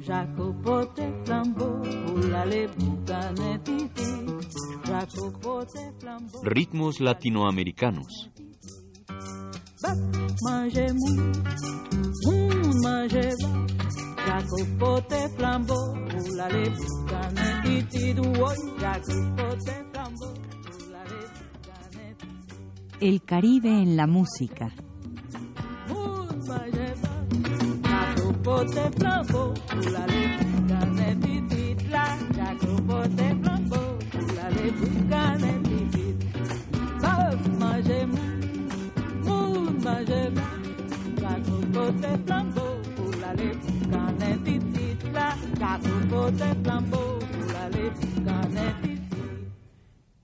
Jacopote. Jacopote. Ritmos latinoamericanos. Moun. Jacopote Jacopote. El Caribe en la música.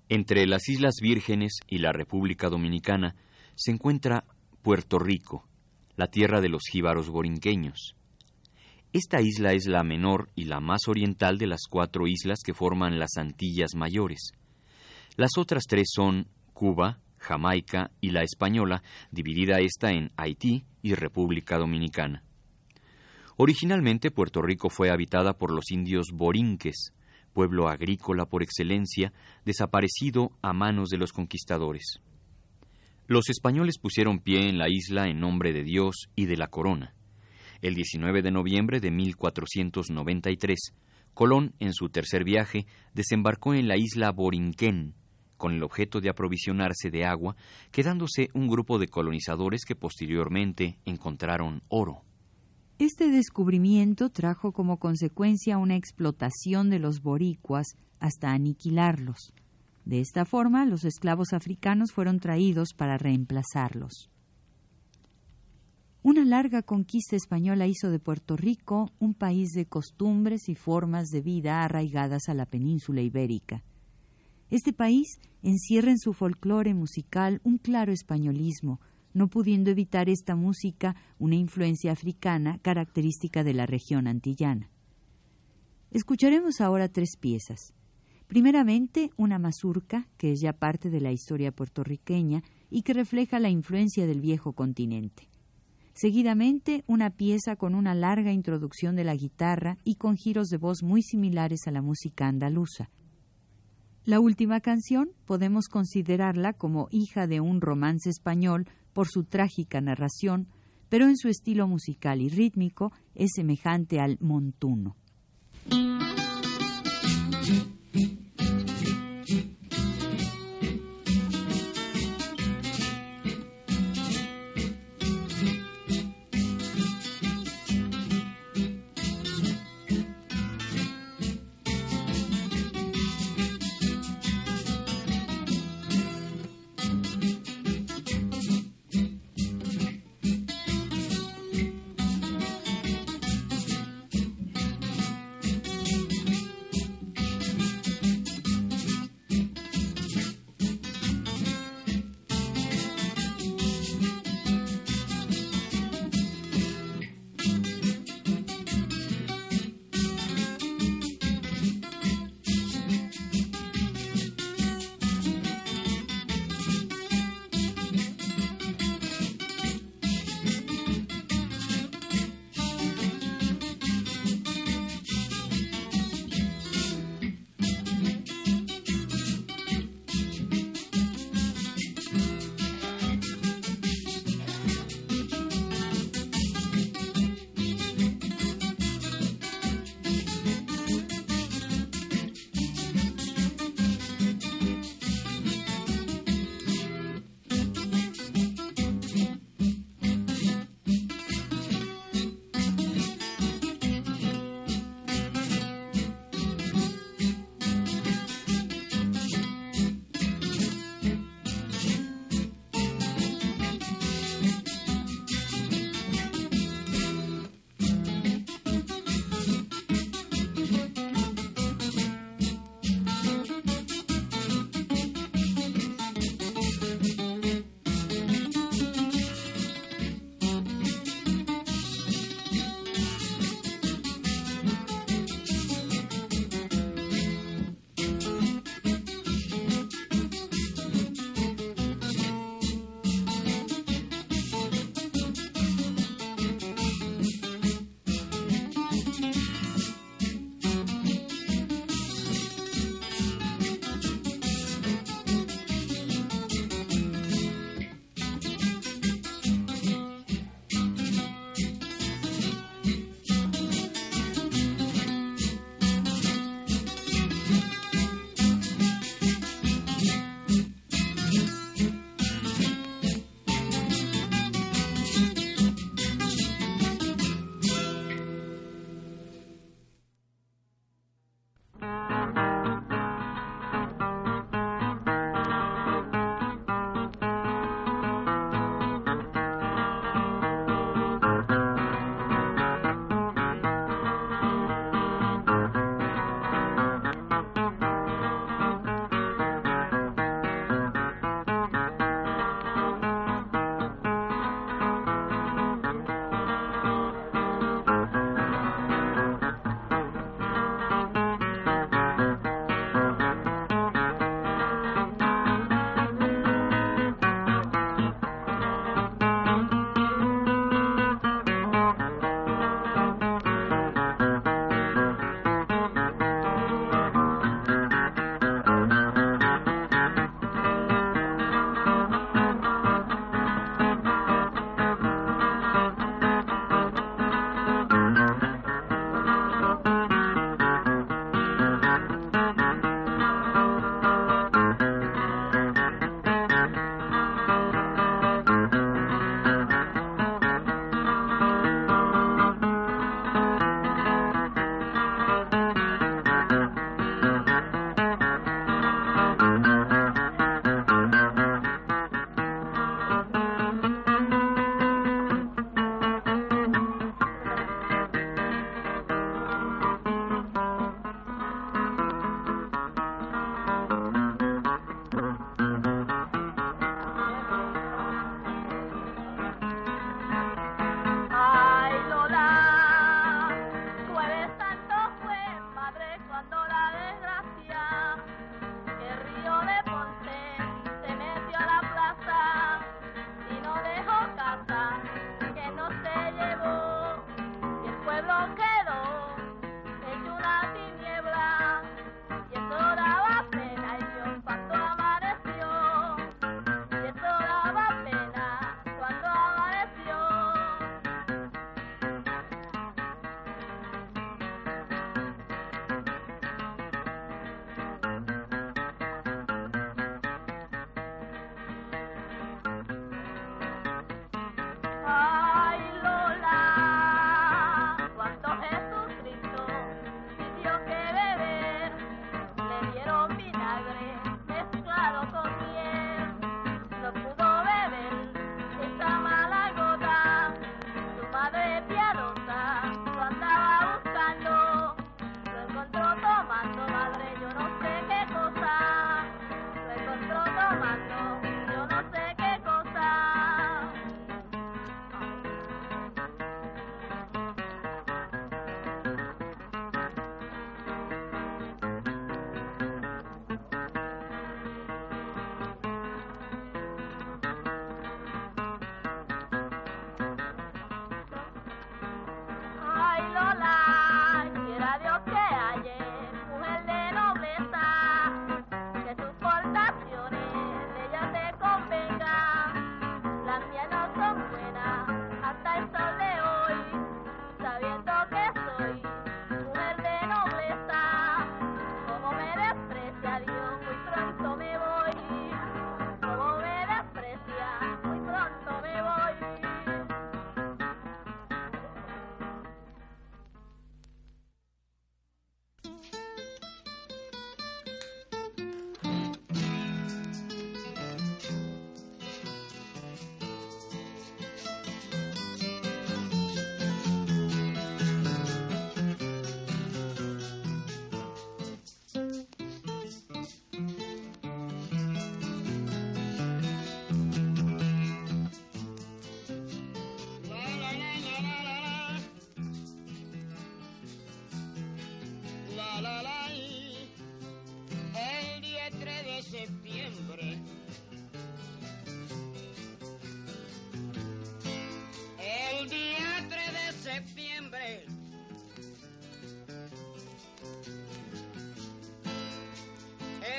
Entre las Islas Vírgenes y la República Dominicana se encuentra Puerto Rico, la tierra de los jíbaros borinqueños. Esta isla es la menor y la más oriental de las cuatro islas que forman las Antillas Mayores. Las otras tres son Cuba, Jamaica y la Española, dividida esta en Haití y República Dominicana. Originalmente Puerto Rico fue habitada por los indios borinques, pueblo agrícola por excelencia, desaparecido a manos de los conquistadores. Los españoles pusieron pie en la isla en nombre de Dios y de la corona. El 19 de noviembre de 1493, Colón, en su tercer viaje, desembarcó en la isla Borinquén, con el objeto de aprovisionarse de agua, quedándose un grupo de colonizadores que posteriormente encontraron oro. Este descubrimiento trajo como consecuencia una explotación de los boricuas hasta aniquilarlos. De esta forma, los esclavos africanos fueron traídos para reemplazarlos. Una larga conquista española hizo de Puerto Rico un país de costumbres y formas de vida arraigadas a la península ibérica. Este país encierra en su folclore musical un claro españolismo, no pudiendo evitar esta música una influencia africana característica de la región antillana. Escucharemos ahora tres piezas. Primeramente, una mazurca, que es ya parte de la historia puertorriqueña y que refleja la influencia del viejo continente. Seguidamente, una pieza con una larga introducción de la guitarra y con giros de voz muy similares a la música andaluza. La última canción podemos considerarla como hija de un romance español por su trágica narración, pero en su estilo musical y rítmico es semejante al montuno.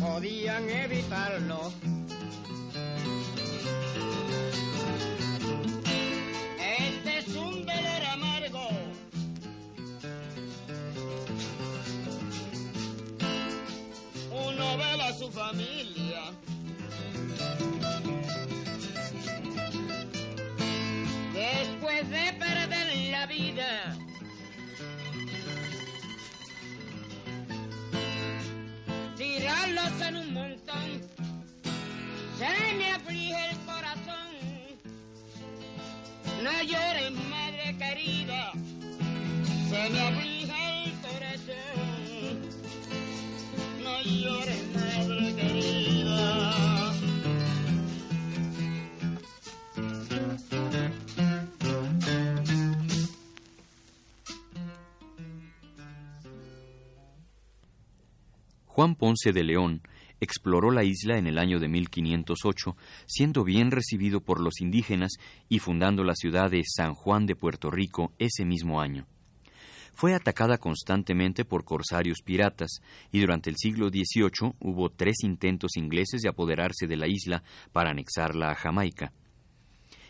podían evitarlo. Este es un dolor amargo. Uno ve a su familia. Juan Ponce de León exploró la isla en el año de 1508, siendo bien recibido por los indígenas y fundando la ciudad de San Juan de Puerto Rico ese mismo año. Fue atacada constantemente por corsarios piratas y durante el siglo XVIII hubo tres intentos ingleses de apoderarse de la isla para anexarla a Jamaica.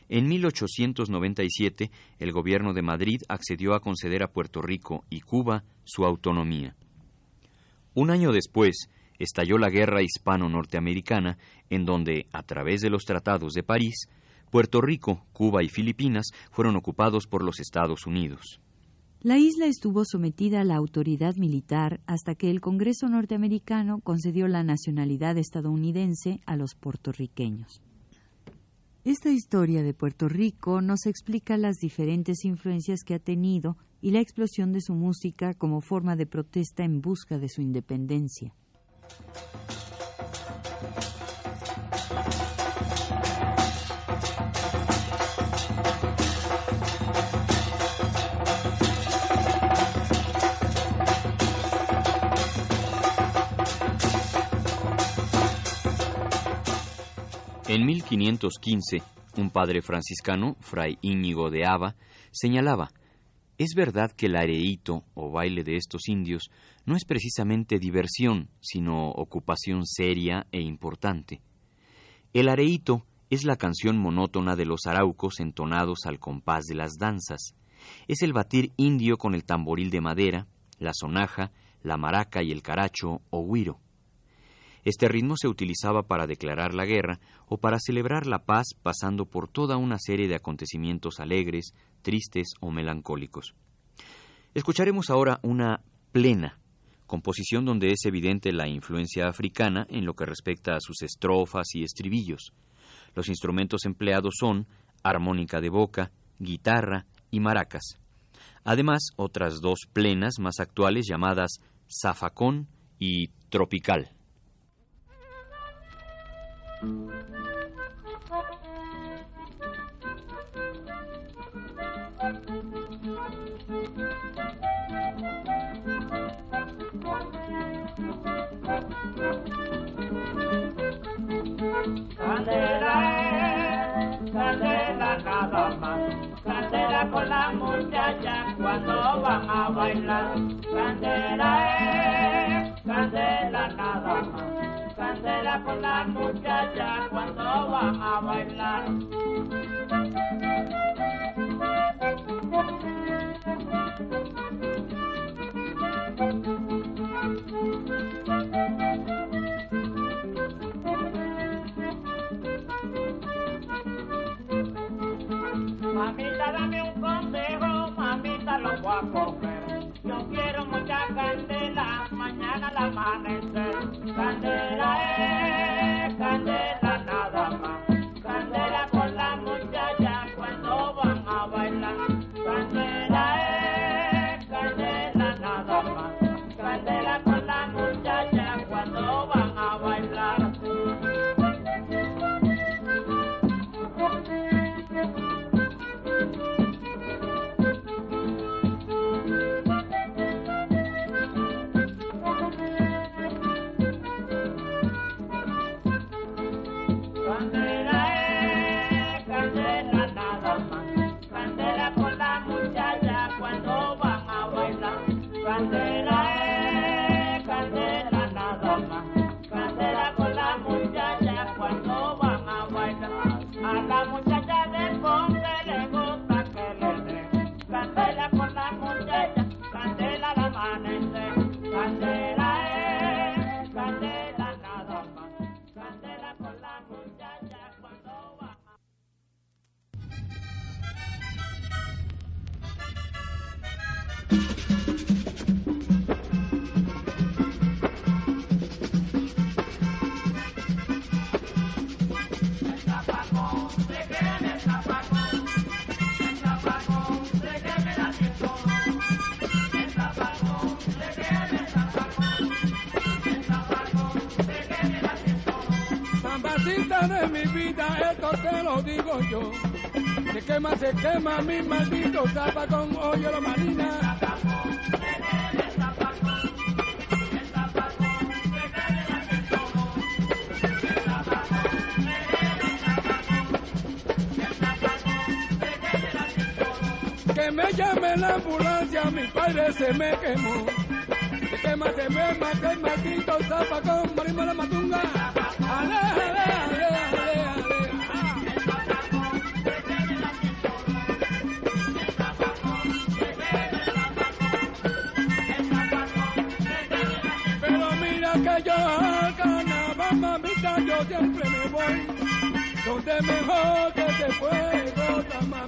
En 1897, el gobierno de Madrid accedió a conceder a Puerto Rico y Cuba su autonomía. Un año después, estalló la guerra hispano-norteamericana, en donde, a través de los tratados de París, Puerto Rico, Cuba y Filipinas fueron ocupados por los Estados Unidos. La isla estuvo sometida a la autoridad militar hasta que el Congreso norteamericano concedió la nacionalidad estadounidense a los puertorriqueños. Esta historia de Puerto Rico nos explica las diferentes influencias que ha tenido y la explosión de su música como forma de protesta en busca de su independencia. En 1515, un padre franciscano, fray Íñigo de Ava, señalaba es verdad que el areíto o baile de estos indios no es precisamente diversión, sino ocupación seria e importante. El areíto es la canción monótona de los araucos entonados al compás de las danzas. Es el batir indio con el tamboril de madera, la sonaja, la maraca y el caracho o guiro. Este ritmo se utilizaba para declarar la guerra o para celebrar la paz pasando por toda una serie de acontecimientos alegres, tristes o melancólicos. Escucharemos ahora una plena, composición donde es evidente la influencia africana en lo que respecta a sus estrofas y estribillos. Los instrumentos empleados son armónica de boca, guitarra y maracas. Además, otras dos plenas más actuales llamadas zafacón y tropical. Candela es, candela nada más, candela con la muchacha cuando van a bailar. Candela con la muchacha cuando van a bailar. Mamita, dame un consejo, mamita, lo voy a coger. Yo quiero mucha candela, mañana al amanecer. Candela es, de mi vida, esto te lo digo yo. Se quema, se quema mi maldito zapacón, oye lo marina. Que me llame la ambulancia, mi padre se me quemó. Se quema, se me mata el maldito zapacón, morimos la matunga. ¡Ale! la canabamba, yo siempre me voy, donde mejor que te puedo tomar.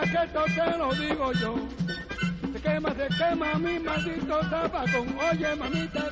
que esto te lo digo yo. Se quema, se quema mi maldito zapatón. Oye, mamita,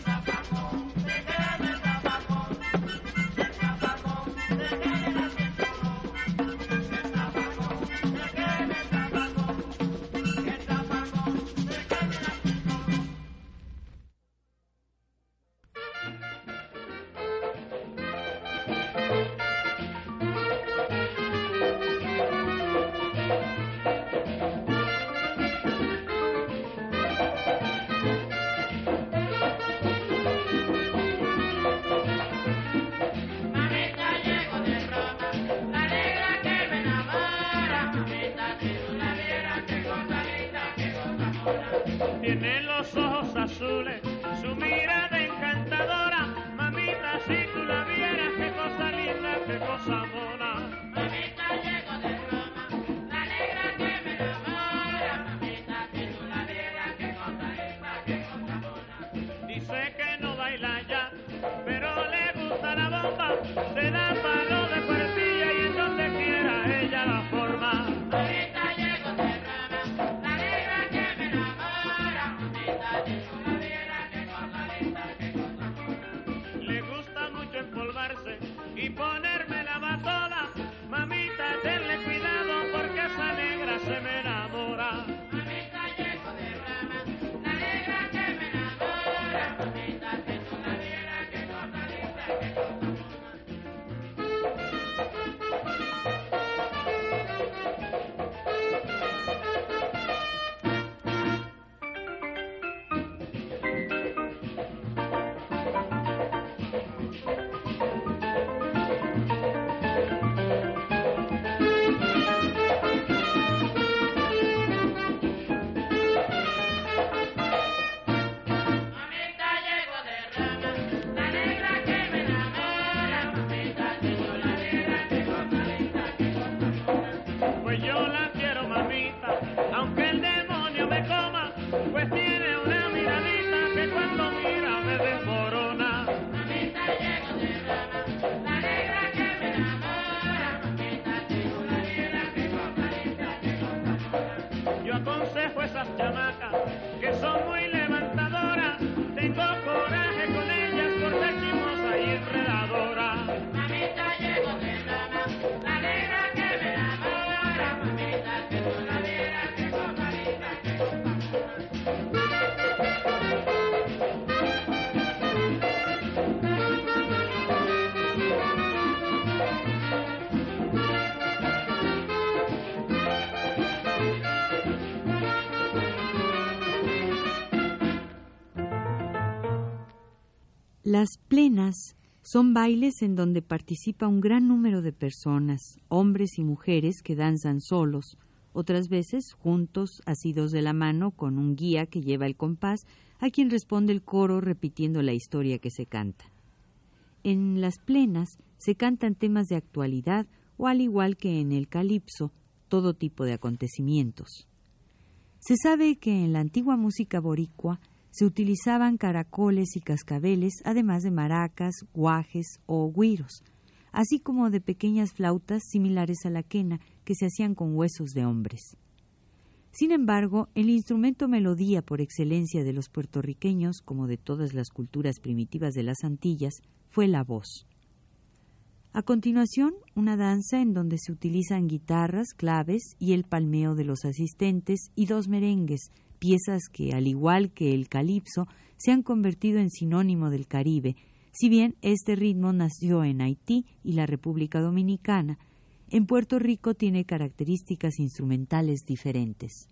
Las plenas son bailes en donde participa un gran número de personas, hombres y mujeres que danzan solos, otras veces juntos, asidos de la mano, con un guía que lleva el compás, a quien responde el coro repitiendo la historia que se canta. En las plenas se cantan temas de actualidad o al igual que en el calipso, todo tipo de acontecimientos. Se sabe que en la antigua música boricua se utilizaban caracoles y cascabeles, además de maracas, guajes o guiros, así como de pequeñas flautas similares a la quena que se hacían con huesos de hombres. Sin embargo, el instrumento melodía por excelencia de los puertorriqueños, como de todas las culturas primitivas de las Antillas, fue la voz. A continuación, una danza en donde se utilizan guitarras, claves y el palmeo de los asistentes y dos merengues, piezas que, al igual que el calipso, se han convertido en sinónimo del Caribe, si bien este ritmo nació en Haití y la República Dominicana, en Puerto Rico tiene características instrumentales diferentes.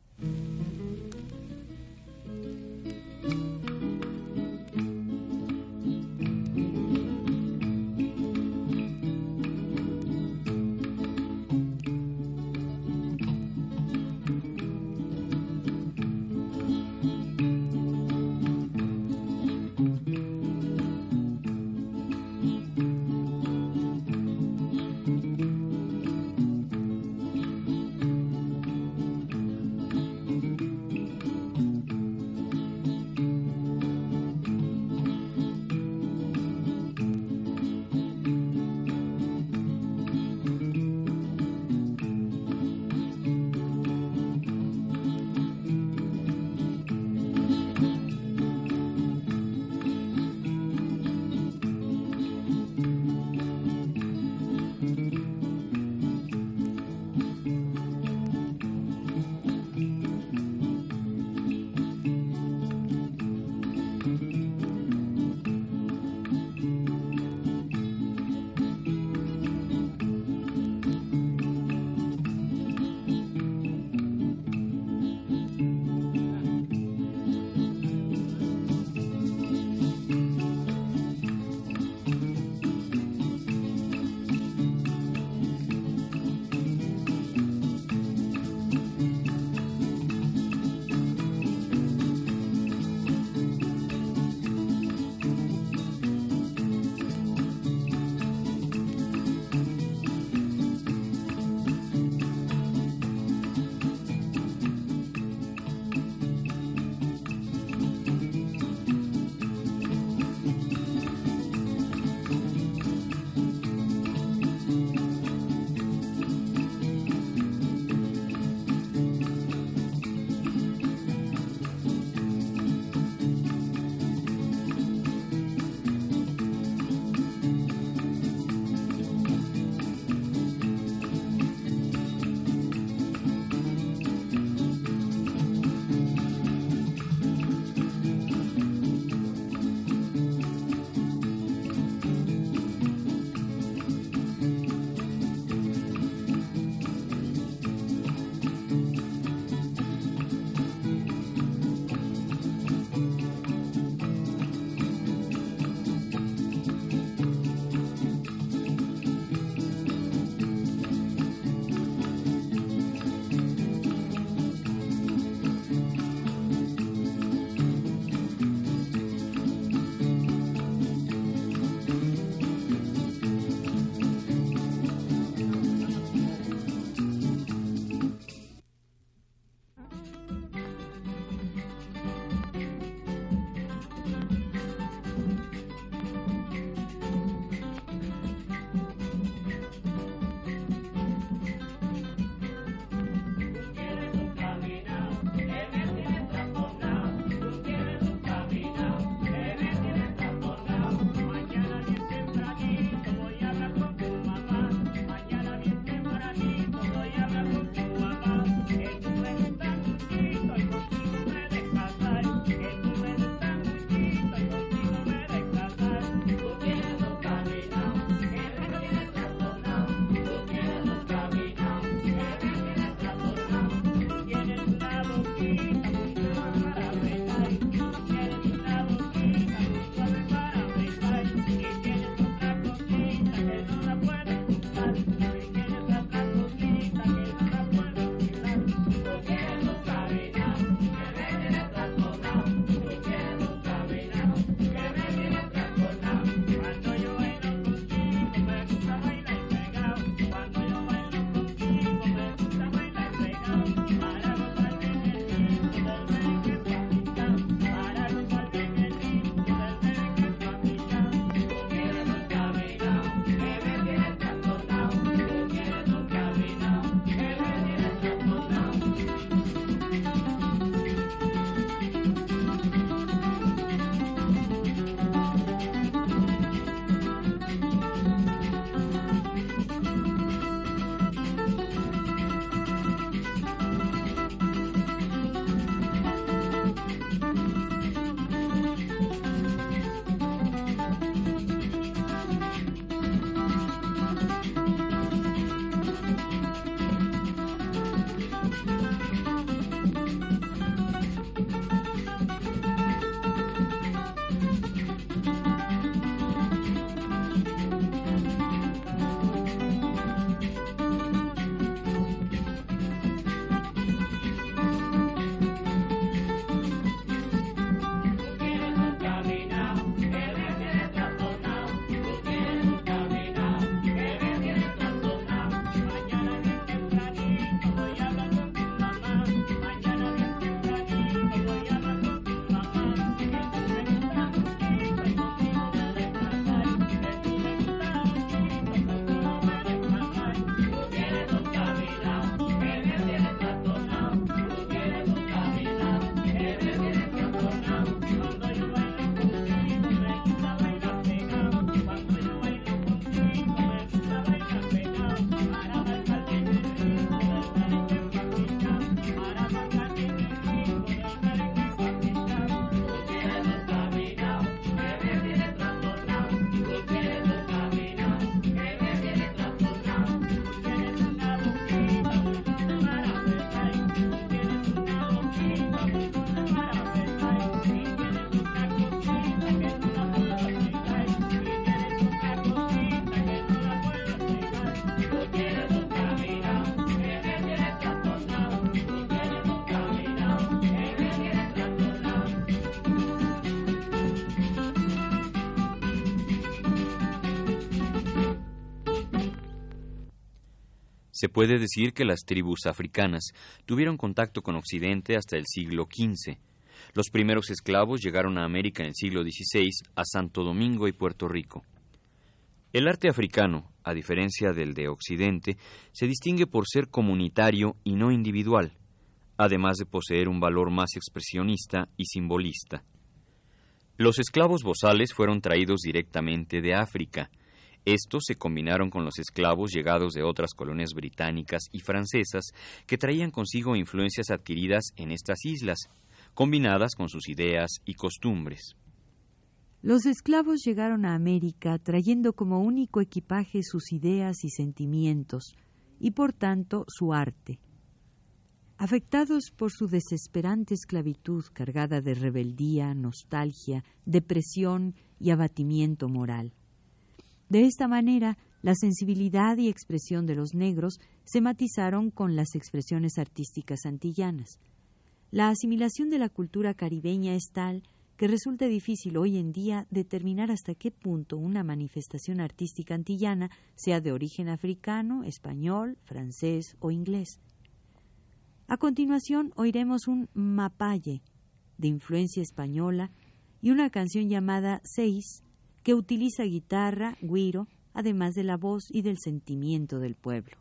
Se puede decir que las tribus africanas tuvieron contacto con Occidente hasta el siglo XV. Los primeros esclavos llegaron a América en el siglo XVI a Santo Domingo y Puerto Rico. El arte africano, a diferencia del de Occidente, se distingue por ser comunitario y no individual, además de poseer un valor más expresionista y simbolista. Los esclavos bozales fueron traídos directamente de África. Estos se combinaron con los esclavos llegados de otras colonias británicas y francesas que traían consigo influencias adquiridas en estas islas, combinadas con sus ideas y costumbres. Los esclavos llegaron a América trayendo como único equipaje sus ideas y sentimientos, y por tanto su arte. Afectados por su desesperante esclavitud cargada de rebeldía, nostalgia, depresión y abatimiento moral. De esta manera, la sensibilidad y expresión de los negros se matizaron con las expresiones artísticas antillanas. La asimilación de la cultura caribeña es tal que resulta difícil hoy en día determinar hasta qué punto una manifestación artística antillana sea de origen africano, español, francés o inglés. A continuación oiremos un mapalle de influencia española y una canción llamada Seis que utiliza guitarra, guiro, además de la voz y del sentimiento del pueblo.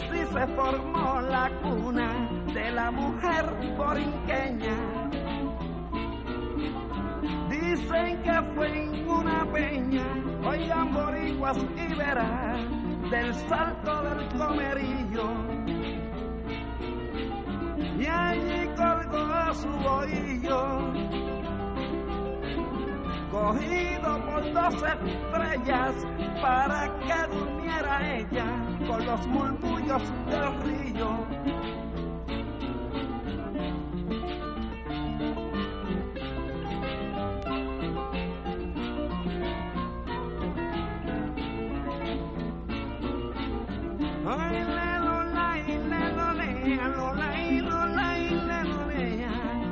Así se formó la cuna de la mujer borinqueña. Dicen que fue en una peña, oigan boricuas y verán del salto del comerillo. Y allí colgó su bohillo, cogido por dos estrellas para que durmiera ella con los murmullos del río.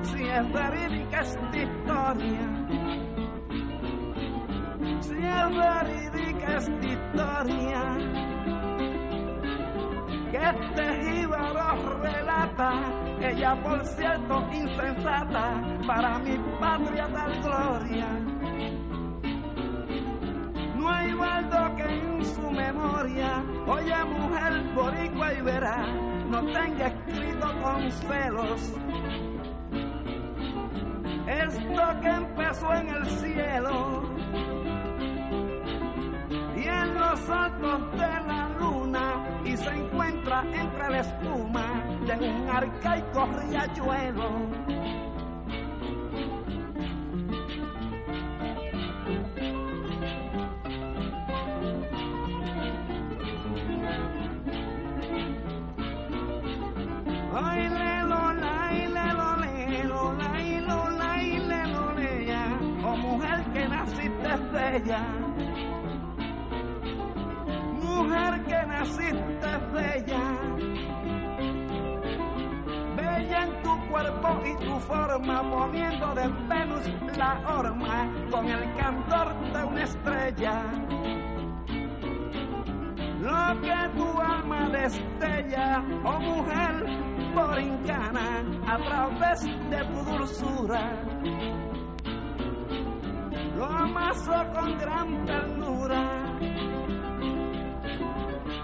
Si es verídica esta historia. Si es verídica esta historia. Que jíbaro relata, ella por cierto insensata, para mi patria tal gloria. No hay baldo que en su memoria, oye mujer boricua y verá, no tenga escrito con celos. Esto que empezó en el cielo altos de la luna y se encuentra entre la espuma de un arcaico riachuelo. Ay, le lo la, y le lo le, lo la, y lo la, y le lo lea. Oh mujer que naciste bella. Mujer que naciste bella. Bella en tu cuerpo y tu forma, poniendo de Venus la horma con el candor de una estrella lo que tu alma destella, oh mujer borincana, a través de tu dulzura. Lo amaso con gran ternura.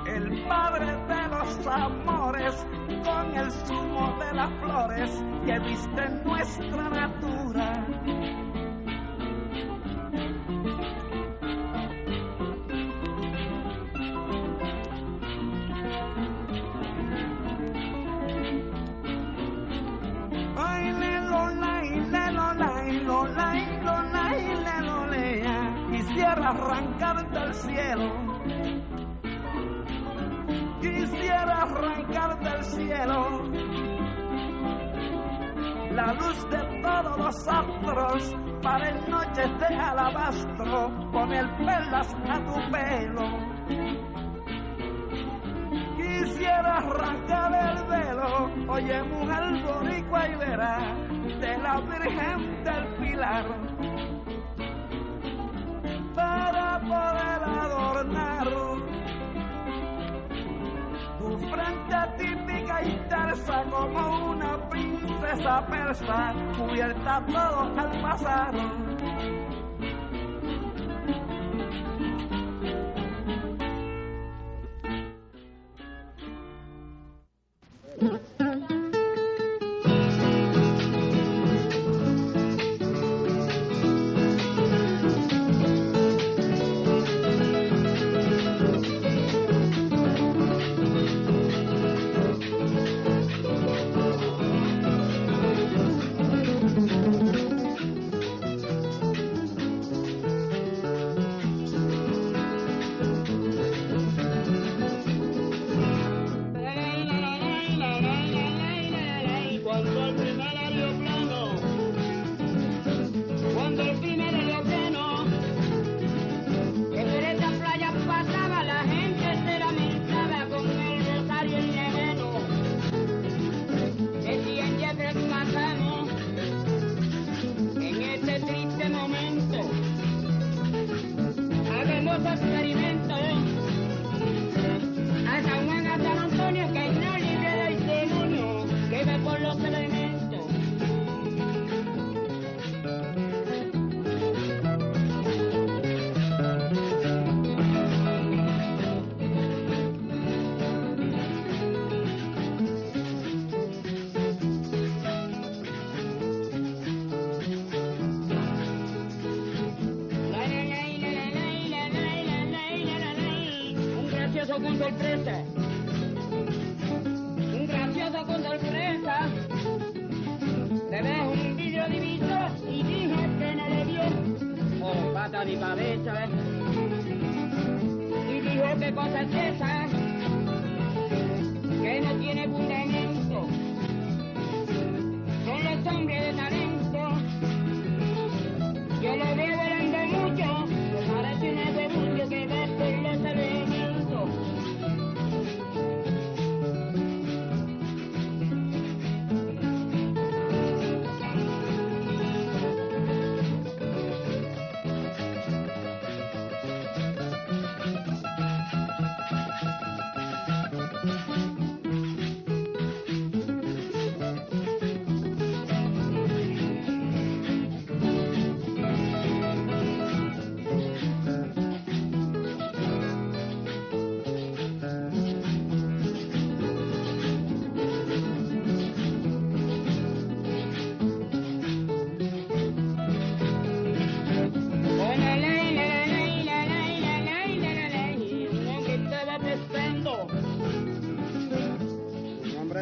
El padre de los amores, con el zumo de las flores que viste en nuestra natura. Ay, le lo la, y le lo la, y lo la, y lo la, y le lo lea. Quisiera arrancar del cielo. Quisiera arrancar del cielo la luz de todos los astros para en noches de alabastro poner perlas a tu pelo. Quisiera arrancar el velo, oye mujer boricua y verá, de la Virgen del Pilar, para poder adornar tu frente típica y tersa como una princesa persa, cubierta todo al pasar.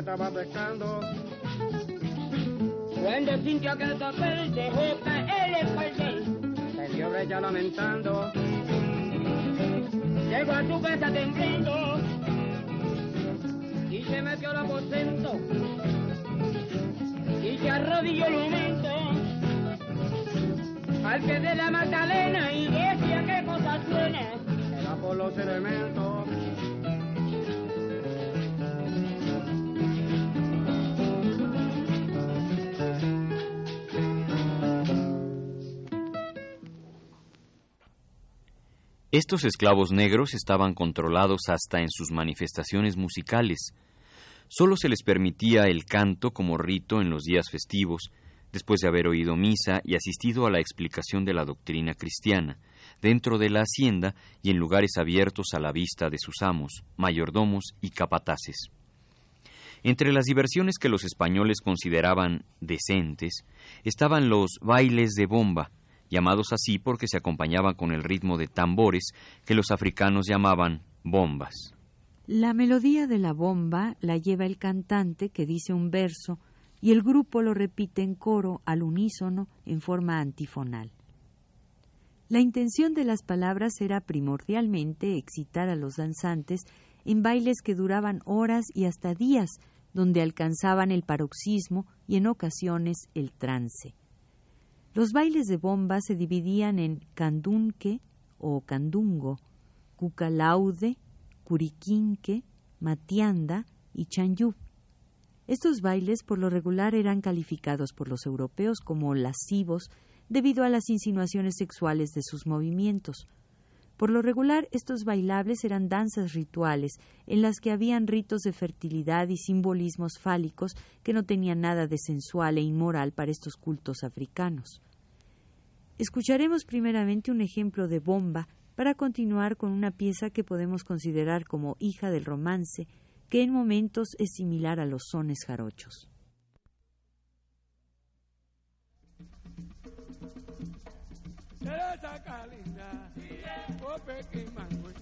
Estaba pescando, Cuando sintió que el papel dejó caer el espaldel, se dio brecha lamentando, llegó a su casa temblando. Y se metió al aposento. Y se arrodilló el momento. Al pie de la Magdalena y decía qué cosa suena. era por los elementos. Estos esclavos negros estaban controlados hasta en sus manifestaciones musicales. Solo se les permitía el canto como rito en los días festivos, después de haber oído misa y asistido a la explicación de la doctrina cristiana, dentro de la hacienda y en lugares abiertos a la vista de sus amos, mayordomos y capataces. Entre las diversiones que los españoles consideraban decentes estaban los bailes de bomba, llamados así porque se acompañaban con el ritmo de tambores que los africanos llamaban bombas. La melodía de la bomba la lleva el cantante que dice un verso y el grupo lo repite en coro al unísono en forma antifonal. La intención de las palabras era primordialmente excitar a los danzantes en bailes que duraban horas y hasta días, donde alcanzaban el paroxismo y en ocasiones el trance. Los bailes de bomba se dividían en candunque o candungo, cucalaude, curiquinque, matianda y chanyú. Estos bailes por lo regular eran calificados por los europeos como lascivos debido a las insinuaciones sexuales de sus movimientos. Por lo regular, estos bailables eran danzas rituales, en las que habían ritos de fertilidad y simbolismos fálicos que no tenían nada de sensual e inmoral para estos cultos africanos. Escucharemos primeramente un ejemplo de bomba para continuar con una pieza que podemos considerar como hija del romance, que en momentos es similar a los sones jarochos. Oh, in my way.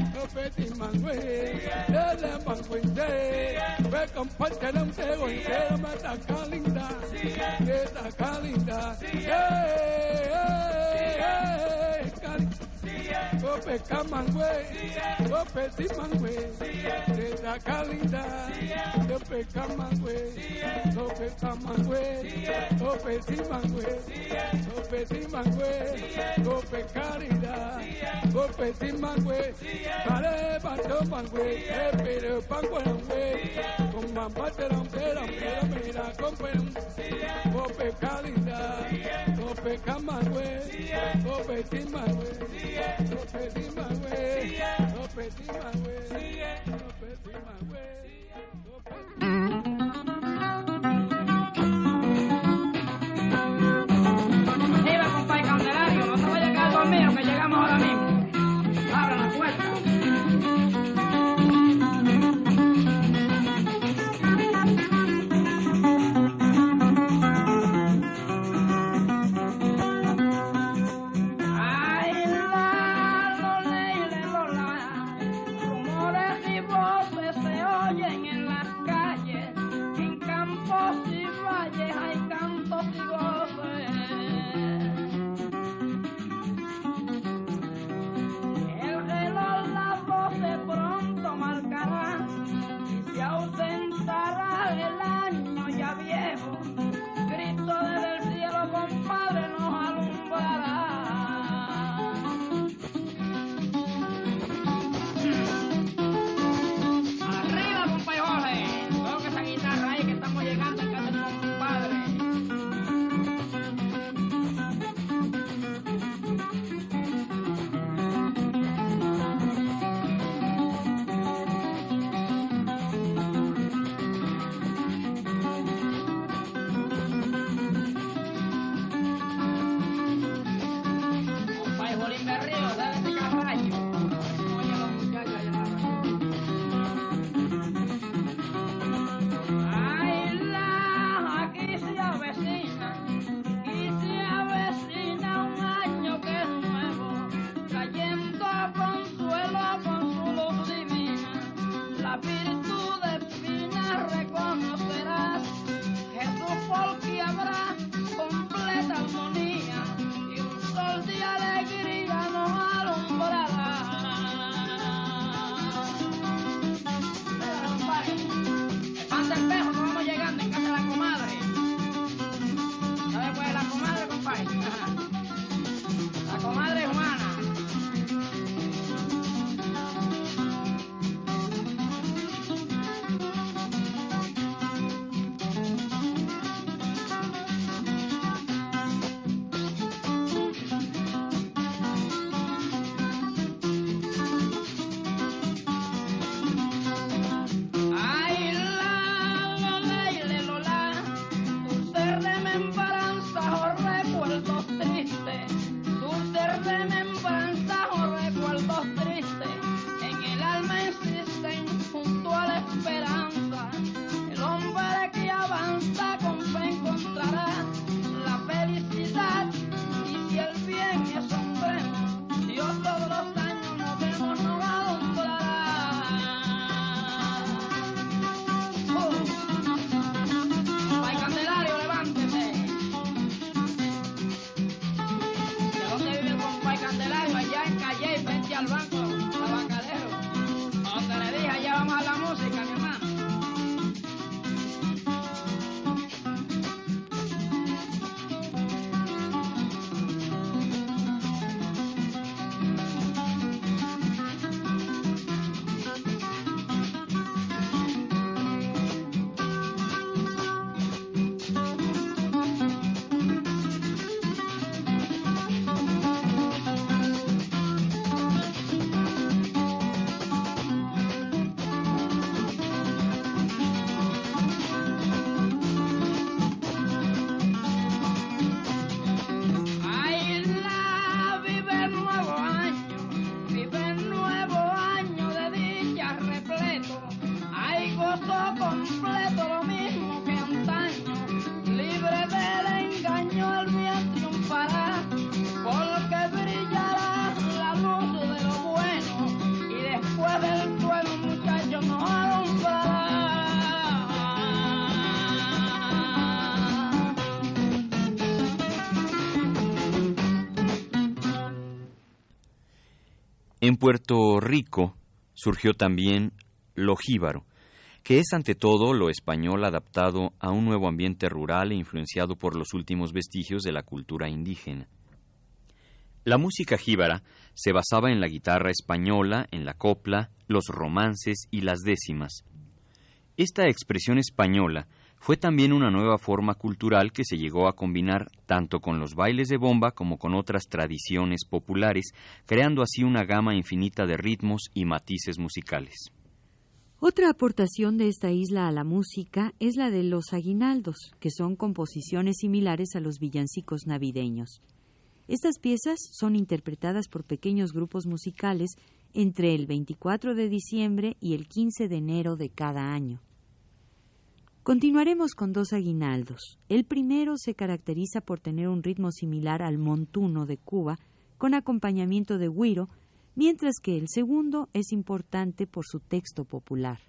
Go pe ele mangwinde, we compantelam te oinde, mata kalinda, mata kalinda, Ope kamangwe, ope timangwe, mata kalinda, ope kamangwe, ope kamangwe, ope timangwe, ope timangwe, ope kalinda. Pope Simangwe, Kale Bando Mangwe, Peter Panguangwe, Kumambateram Peram Peramina Compem, Pope Kalinda, Pope Kamangwe, Pope Simangwe, Pope Simangwe, Pope Simangwe, Pope Simangwe. En Puerto Rico surgió también lo jíbaro, que es ante todo lo español adaptado a un nuevo ambiente rural e influenciado por los últimos vestigios de la cultura indígena. La música jíbara se basaba en la guitarra española, en la copla, los romances y las décimas. Esta expresión española fue también una nueva forma cultural que se llegó a combinar tanto con los bailes de bomba como con otras tradiciones populares, creando así una gama infinita de ritmos y matices musicales. Otra aportación de esta isla a la música es la de los aguinaldos, que son composiciones similares a los villancicos navideños. Estas piezas son interpretadas por pequeños grupos musicales entre el 24 de diciembre y el 15 de enero de cada año. Continuaremos con dos aguinaldos. El primero se caracteriza por tener un ritmo similar al montuno de Cuba, con acompañamiento de güiro, mientras que el segundo es importante por su texto popular.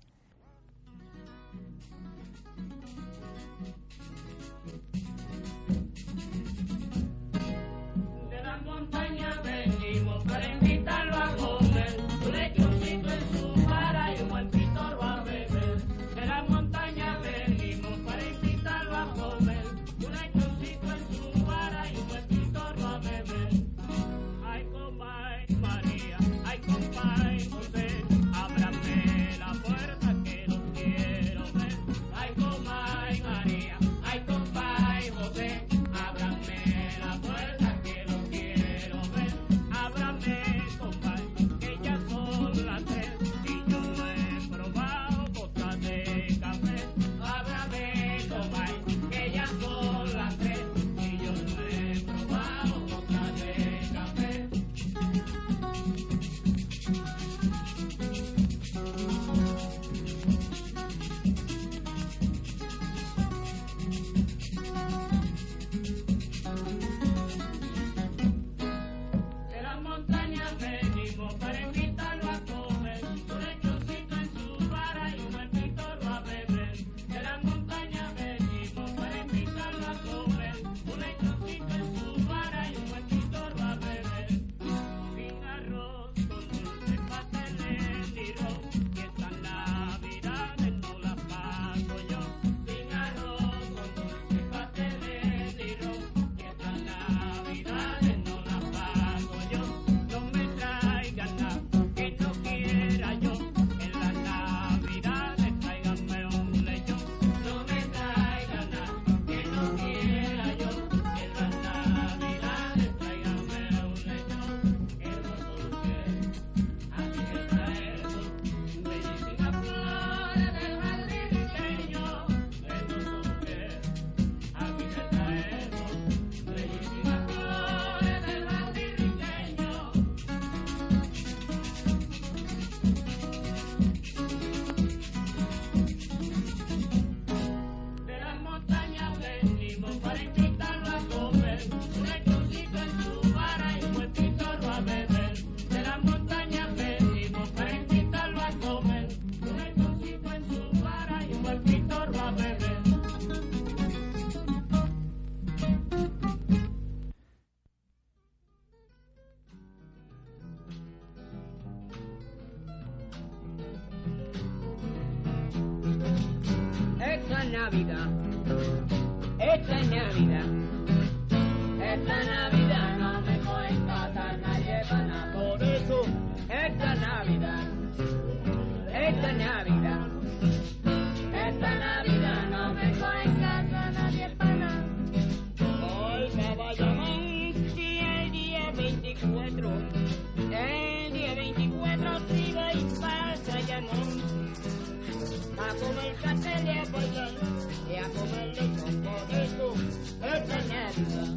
Esta Navidad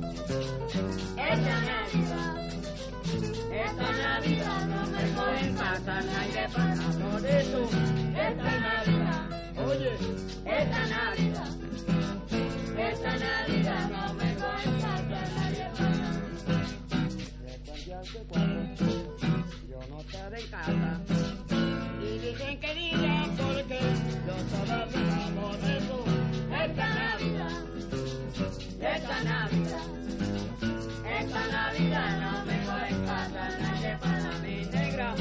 esta Navidad esta Navidad no me pueden pasar nadie para por eso esta Navidad oye esta Navidad esta Navidad no me pueden pasar nadie para yo no estaba en casa y dicen que diga porque yo todavía por esta Navidad, esta Navidad no me voy a casa nadie para mi negra.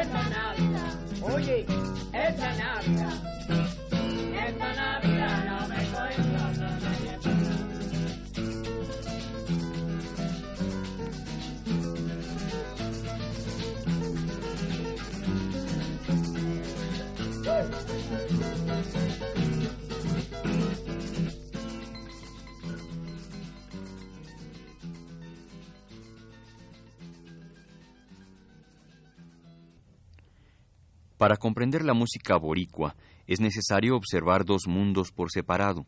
esta Navidad. Oye, esta Navidad. Esta Navidad no me cuenta nadie para nada. Para comprender la música boricua es necesario observar dos mundos por separado.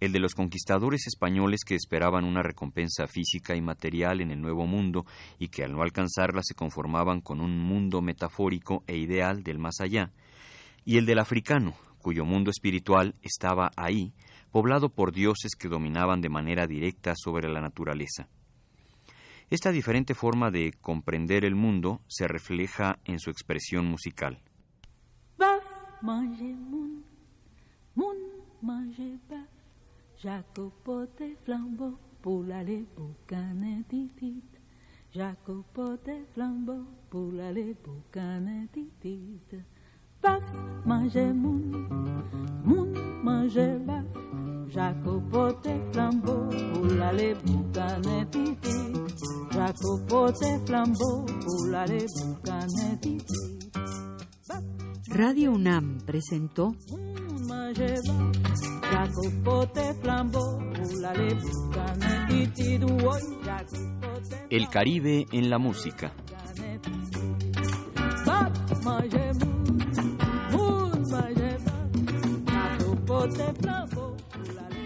El de los conquistadores españoles que esperaban una recompensa física y material en el Nuevo Mundo y que al no alcanzarla se conformaban con un mundo metafórico e ideal del más allá, y el del africano, cuyo mundo espiritual estaba ahí, poblado por dioses que dominaban de manera directa sobre la naturaleza. Esta diferente forma de comprender el mundo se refleja en su expresión musical. Bœuf, mangez moun, moun, mangez bœuf, Jacopote flambeau, pour aller boucaner titit. Jacopote flambeau, pour aller boucaner titit. Bœuf, mangez moun, moun, mangez bœuf, Jacopote flambeau, pour aller boucaner titit. Jacopote flambeau, pour aller boucaner titit. Radio UNAM presentó El Caribe en la música.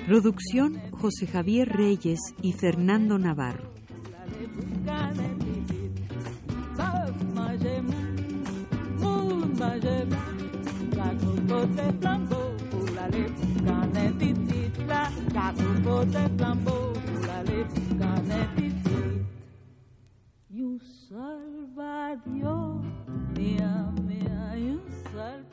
Producción José Javier Reyes y Fernando Navarro. You salva Dios, mía, mía, you salva.